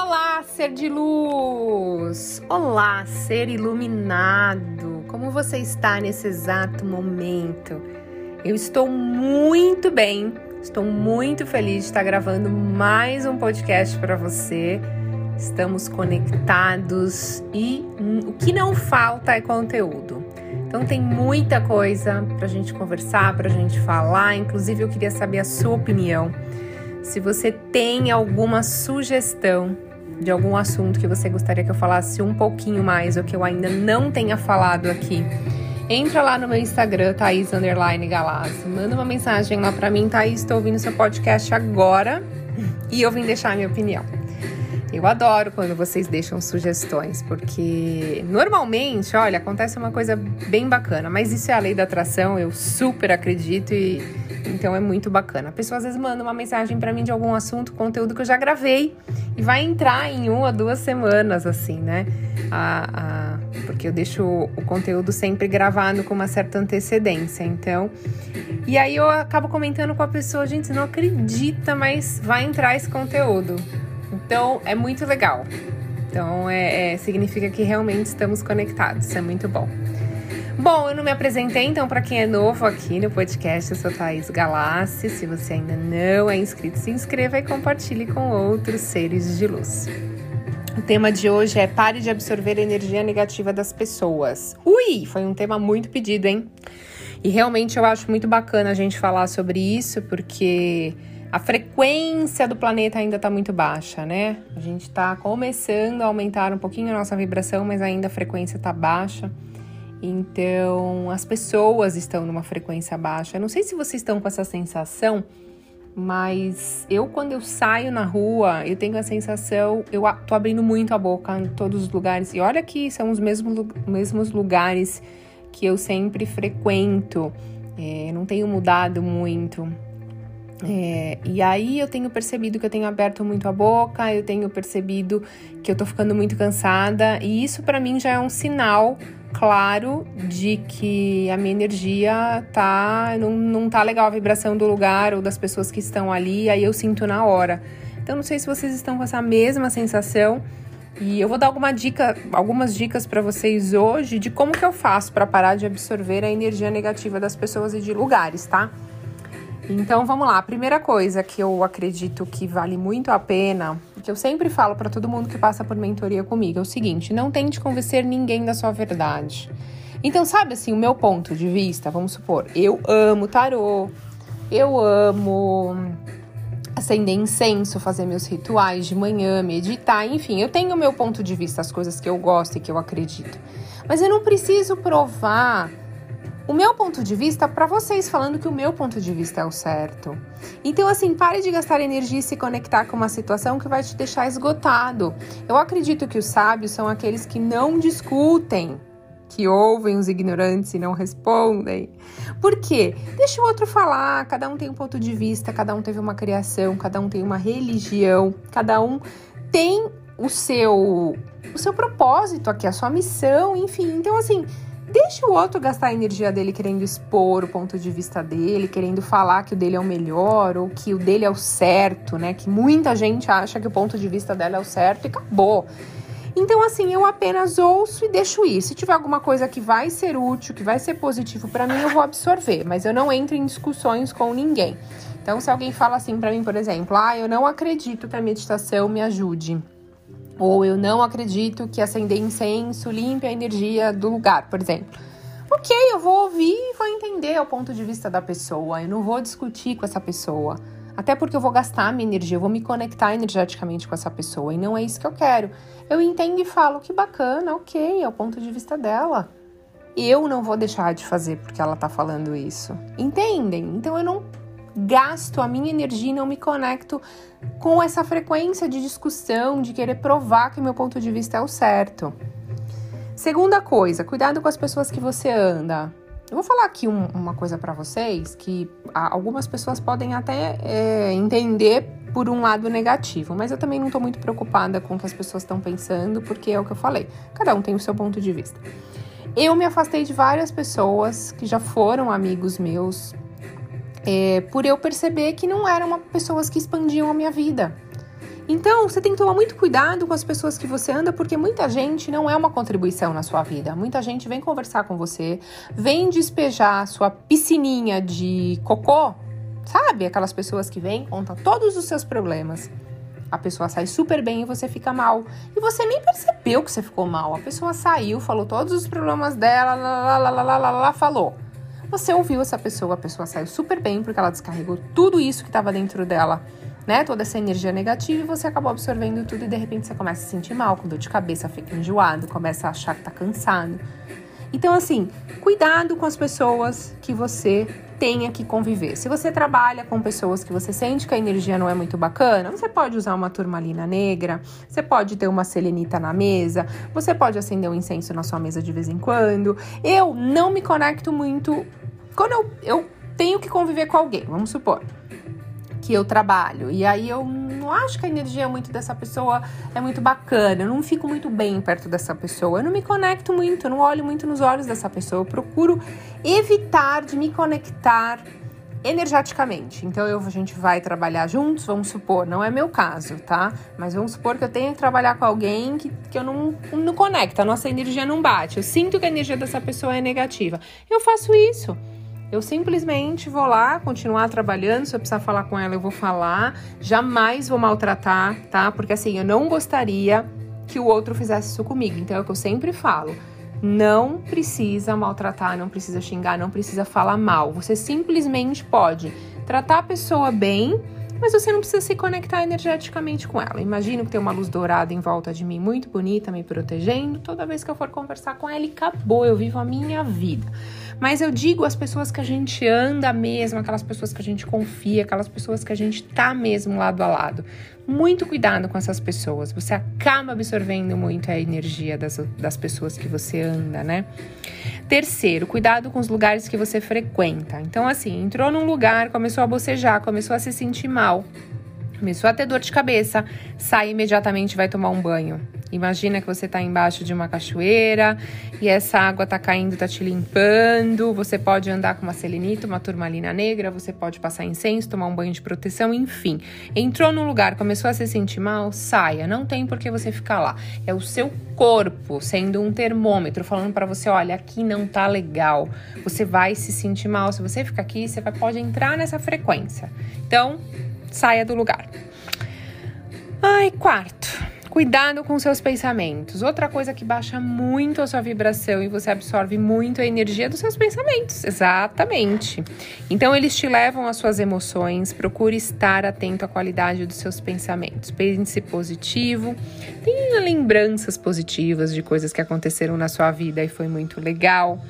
Olá, ser de luz! Olá, ser iluminado! Como você está nesse exato momento? Eu estou muito bem, estou muito feliz de estar gravando mais um podcast para você. Estamos conectados e o que não falta é conteúdo. Então tem muita coisa para a gente conversar, para a gente falar. Inclusive eu queria saber a sua opinião. Se você tem alguma sugestão de algum assunto que você gostaria que eu falasse um pouquinho mais ou que eu ainda não tenha falado aqui, entra lá no meu Instagram, Thaís Galassi. Manda uma mensagem lá para mim, Thaís, estou ouvindo seu podcast agora e eu vim deixar a minha opinião. Eu adoro quando vocês deixam sugestões, porque normalmente, olha, acontece uma coisa bem bacana, mas isso é a lei da atração, eu super acredito e então é muito bacana. A pessoa às vezes manda uma mensagem para mim de algum assunto, conteúdo que eu já gravei e vai entrar em uma, duas semanas, assim, né? A, a, porque eu deixo o conteúdo sempre gravado com uma certa antecedência. Então, e aí eu acabo comentando com a pessoa, gente, não acredita, mas vai entrar esse conteúdo. Então é muito legal. Então é, é significa que realmente estamos conectados. Isso é muito bom. Bom, eu não me apresentei, então, para quem é novo aqui no podcast, eu sou Thaís Galassi. Se você ainda não é inscrito, se inscreva e compartilhe com outros seres de luz. O tema de hoje é pare de absorver a energia negativa das pessoas. Ui, foi um tema muito pedido, hein? E realmente eu acho muito bacana a gente falar sobre isso, porque a frequência do planeta ainda está muito baixa, né? A gente está começando a aumentar um pouquinho a nossa vibração, mas ainda a frequência está baixa. Então, as pessoas estão numa frequência baixa. Eu não sei se vocês estão com essa sensação, mas eu quando eu saio na rua, eu tenho a sensação, eu tô abrindo muito a boca em todos os lugares. E olha que são os mesmos, mesmos lugares que eu sempre frequento. É, não tenho mudado muito. É, e aí eu tenho percebido que eu tenho aberto muito a boca, eu tenho percebido que eu tô ficando muito cansada, e isso para mim já é um sinal claro de que a minha energia tá não, não tá legal a vibração do lugar ou das pessoas que estão ali, aí eu sinto na hora. Então não sei se vocês estão com essa mesma sensação. E eu vou dar alguma dica, algumas dicas para vocês hoje de como que eu faço para parar de absorver a energia negativa das pessoas e de lugares, tá? Então vamos lá. A primeira coisa que eu acredito que vale muito a pena, que eu sempre falo para todo mundo que passa por mentoria comigo, é o seguinte: não tente convencer ninguém da sua verdade. Então, sabe assim, o meu ponto de vista, vamos supor, eu amo tarô, eu amo acender incenso, fazer meus rituais de manhã, meditar, enfim, eu tenho o meu ponto de vista, as coisas que eu gosto e que eu acredito. Mas eu não preciso provar o meu ponto de vista para vocês, falando que o meu ponto de vista é o certo. Então, assim, pare de gastar energia e se conectar com uma situação que vai te deixar esgotado. Eu acredito que os sábios são aqueles que não discutem, que ouvem os ignorantes e não respondem. Por quê? Deixa o outro falar, cada um tem um ponto de vista, cada um teve uma criação, cada um tem uma religião, cada um tem o seu o seu propósito aqui, a sua missão, enfim. Então assim, Deixa o outro gastar a energia dele querendo expor o ponto de vista dele, querendo falar que o dele é o melhor ou que o dele é o certo, né? Que muita gente acha que o ponto de vista dela é o certo e acabou. Então, assim, eu apenas ouço e deixo ir. Se tiver alguma coisa que vai ser útil, que vai ser positivo para mim, eu vou absorver, mas eu não entro em discussões com ninguém. Então, se alguém fala assim para mim, por exemplo, ah, eu não acredito que a meditação me ajude ou eu não acredito que acender incenso limpe a energia do lugar, por exemplo. Ok, eu vou ouvir e vou entender o ponto de vista da pessoa. Eu não vou discutir com essa pessoa. Até porque eu vou gastar minha energia, eu vou me conectar energeticamente com essa pessoa. E não é isso que eu quero. Eu entendo e falo que bacana, ok, é o ponto de vista dela. Eu não vou deixar de fazer porque ela tá falando isso. Entendem? Então eu não gasto a minha energia e não me conecto com essa frequência de discussão, de querer provar que meu ponto de vista é o certo. Segunda coisa, cuidado com as pessoas que você anda. Eu vou falar aqui um, uma coisa para vocês que algumas pessoas podem até é, entender por um lado negativo, mas eu também não estou muito preocupada com o que as pessoas estão pensando, porque é o que eu falei. Cada um tem o seu ponto de vista. Eu me afastei de várias pessoas que já foram amigos meus, é, por eu perceber que não eram pessoas que expandiam a minha vida. Então, você tem que tomar muito cuidado com as pessoas que você anda, porque muita gente não é uma contribuição na sua vida. Muita gente vem conversar com você, vem despejar sua piscininha de cocô, sabe? Aquelas pessoas que vêm, contam todos os seus problemas. A pessoa sai super bem e você fica mal. E você nem percebeu que você ficou mal. A pessoa saiu, falou todos os problemas dela, lá, lá, lá, lá, lá, lá, falou. Você ouviu essa pessoa, a pessoa saiu super bem porque ela descarregou tudo isso que estava dentro dela né, toda essa energia negativa e você acabou absorvendo tudo e de repente você começa a se sentir mal, com dor de cabeça, fica enjoado, começa a achar que tá cansado. Então, assim, cuidado com as pessoas que você tenha que conviver. Se você trabalha com pessoas que você sente que a energia não é muito bacana, você pode usar uma turmalina negra, você pode ter uma selenita na mesa, você pode acender um incenso na sua mesa de vez em quando. Eu não me conecto muito quando eu, eu tenho que conviver com alguém, vamos supor que eu trabalho. E aí eu não acho que a energia muito dessa pessoa é muito bacana, eu não fico muito bem perto dessa pessoa, eu não me conecto muito, eu não olho muito nos olhos dessa pessoa, eu procuro evitar de me conectar energeticamente. Então eu, a gente vai trabalhar juntos, vamos supor, não é meu caso, tá? Mas vamos supor que eu tenho que trabalhar com alguém que, que eu não, não conecto, a nossa energia não bate. Eu sinto que a energia dessa pessoa é negativa. Eu faço isso. Eu simplesmente vou lá, continuar trabalhando. Se eu precisar falar com ela, eu vou falar. Jamais vou maltratar, tá? Porque assim, eu não gostaria que o outro fizesse isso comigo. Então é o que eu sempre falo. Não precisa maltratar, não precisa xingar, não precisa falar mal. Você simplesmente pode tratar a pessoa bem mas você não precisa se conectar energeticamente com ela. Imagino que tem uma luz dourada em volta de mim, muito bonita, me protegendo. Toda vez que eu for conversar com ela, acabou, eu vivo a minha vida. Mas eu digo as pessoas que a gente anda mesmo, aquelas pessoas que a gente confia, aquelas pessoas que a gente tá mesmo lado a lado. Muito cuidado com essas pessoas. Você acaba absorvendo muito a energia das, das pessoas que você anda, né? Terceiro, cuidado com os lugares que você frequenta. Então, assim, entrou num lugar, começou a bocejar, começou a se sentir mal, começou a ter dor de cabeça, sai imediatamente vai tomar um banho. Imagina que você está embaixo de uma cachoeira e essa água está caindo, está te limpando. Você pode andar com uma selenita, uma turmalina negra, você pode passar incenso, tomar um banho de proteção, enfim. Entrou num lugar, começou a se sentir mal, saia. Não tem por que você ficar lá. É o seu corpo sendo um termômetro falando para você, olha, aqui não tá legal. Você vai se sentir mal. Se você ficar aqui, você pode entrar nessa frequência. Então, saia do lugar. Ai, quarto Cuidado com seus pensamentos. Outra coisa que baixa muito a sua vibração e você absorve muito a energia dos seus pensamentos. Exatamente. Então eles te levam às suas emoções. Procure estar atento à qualidade dos seus pensamentos. Pense positivo. Tenha lembranças positivas de coisas que aconteceram na sua vida e foi muito legal.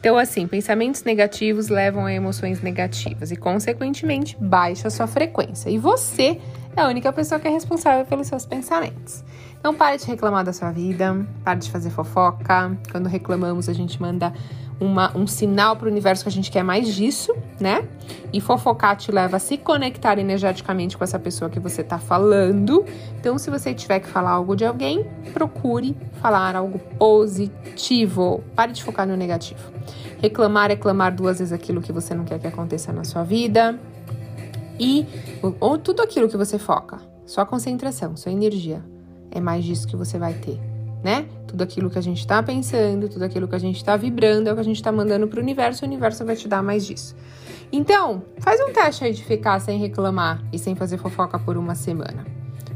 Então, assim, pensamentos negativos levam a emoções negativas e, consequentemente, baixa a sua frequência. E você é a única pessoa que é responsável pelos seus pensamentos. Então pare de reclamar da sua vida, pare de fazer fofoca. Quando reclamamos, a gente manda uma, um sinal para o universo que a gente quer mais disso, né? E fofocar te leva a se conectar energeticamente com essa pessoa que você está falando. Então, se você tiver que falar algo de alguém, procure falar algo positivo. Pare de focar no negativo. Reclamar é clamar duas vezes aquilo que você não quer que aconteça na sua vida. E ou tudo aquilo que você foca, sua concentração, sua energia, é mais disso que você vai ter, né? Tudo aquilo que a gente está pensando, tudo aquilo que a gente está vibrando, é o que a gente está mandando para o universo, o universo vai te dar mais disso. Então, faz um teste aí de ficar sem reclamar e sem fazer fofoca por uma semana.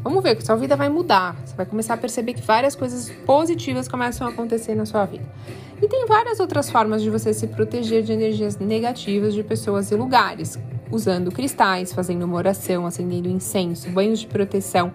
Vamos ver que sua vida vai mudar. Você vai começar a perceber que várias coisas positivas começam a acontecer na sua vida. E tem várias outras formas de você se proteger de energias negativas de pessoas e lugares, usando cristais, fazendo uma oração, acendendo incenso, banhos de proteção.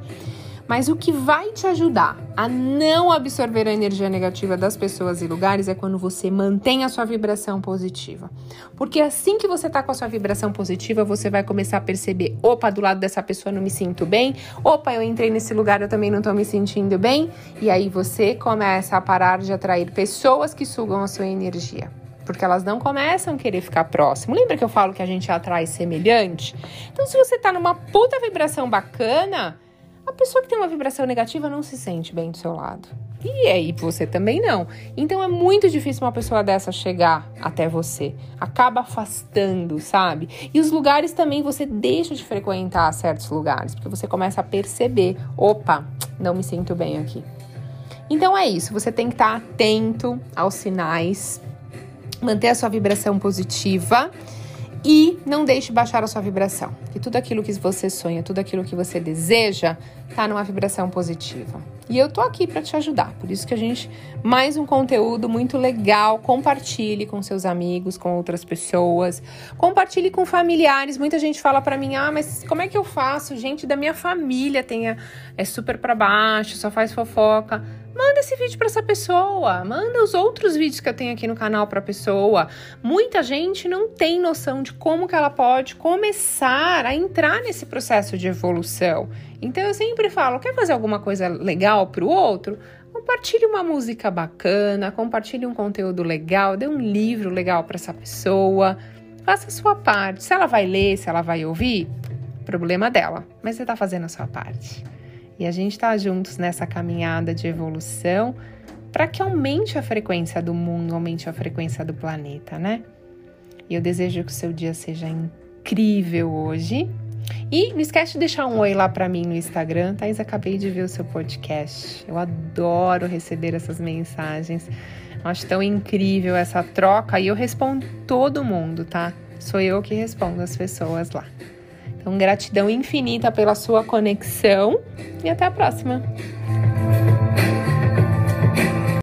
Mas o que vai te ajudar a não absorver a energia negativa das pessoas e lugares é quando você mantém a sua vibração positiva. Porque assim que você tá com a sua vibração positiva, você vai começar a perceber: opa, do lado dessa pessoa não me sinto bem, opa, eu entrei nesse lugar, eu também não tô me sentindo bem. E aí você começa a parar de atrair pessoas que sugam a sua energia porque elas não começam a querer ficar próximo. Lembra que eu falo que a gente atrai semelhante? Então, se você tá numa puta vibração bacana, a pessoa que tem uma vibração negativa não se sente bem do seu lado. E aí você também não. Então é muito difícil uma pessoa dessa chegar até você. Acaba afastando, sabe? E os lugares também você deixa de frequentar certos lugares, porque você começa a perceber, opa, não me sinto bem aqui. Então é isso, você tem que estar atento aos sinais, manter a sua vibração positiva e não deixe baixar a sua vibração. Que tudo aquilo que você sonha, tudo aquilo que você deseja, tá numa vibração positiva. E eu tô aqui para te ajudar. Por isso que a gente mais um conteúdo muito legal. Compartilhe com seus amigos, com outras pessoas. Compartilhe com familiares. Muita gente fala para mim: "Ah, mas como é que eu faço? Gente da minha família tem a, é super para baixo, só faz fofoca". Manda esse vídeo para essa pessoa, manda os outros vídeos que eu tenho aqui no canal para pessoa. Muita gente não tem noção de como que ela pode começar a entrar nesse processo de evolução. Então eu sempre falo, quer fazer alguma coisa legal para o outro? Compartilhe uma música bacana, compartilhe um conteúdo legal, dê um livro legal para essa pessoa. Faça a sua parte. Se ela vai ler, se ela vai ouvir, problema dela. Mas você está fazendo a sua parte. E a gente está juntos nessa caminhada de evolução para que aumente a frequência do mundo, aumente a frequência do planeta, né? E eu desejo que o seu dia seja incrível hoje. E não esquece de deixar um oi lá para mim no Instagram, Thais. Acabei de ver o seu podcast. Eu adoro receber essas mensagens. Acho tão incrível essa troca e eu respondo todo mundo, tá? Sou eu que respondo as pessoas lá. Então, gratidão infinita pela sua conexão e até a próxima!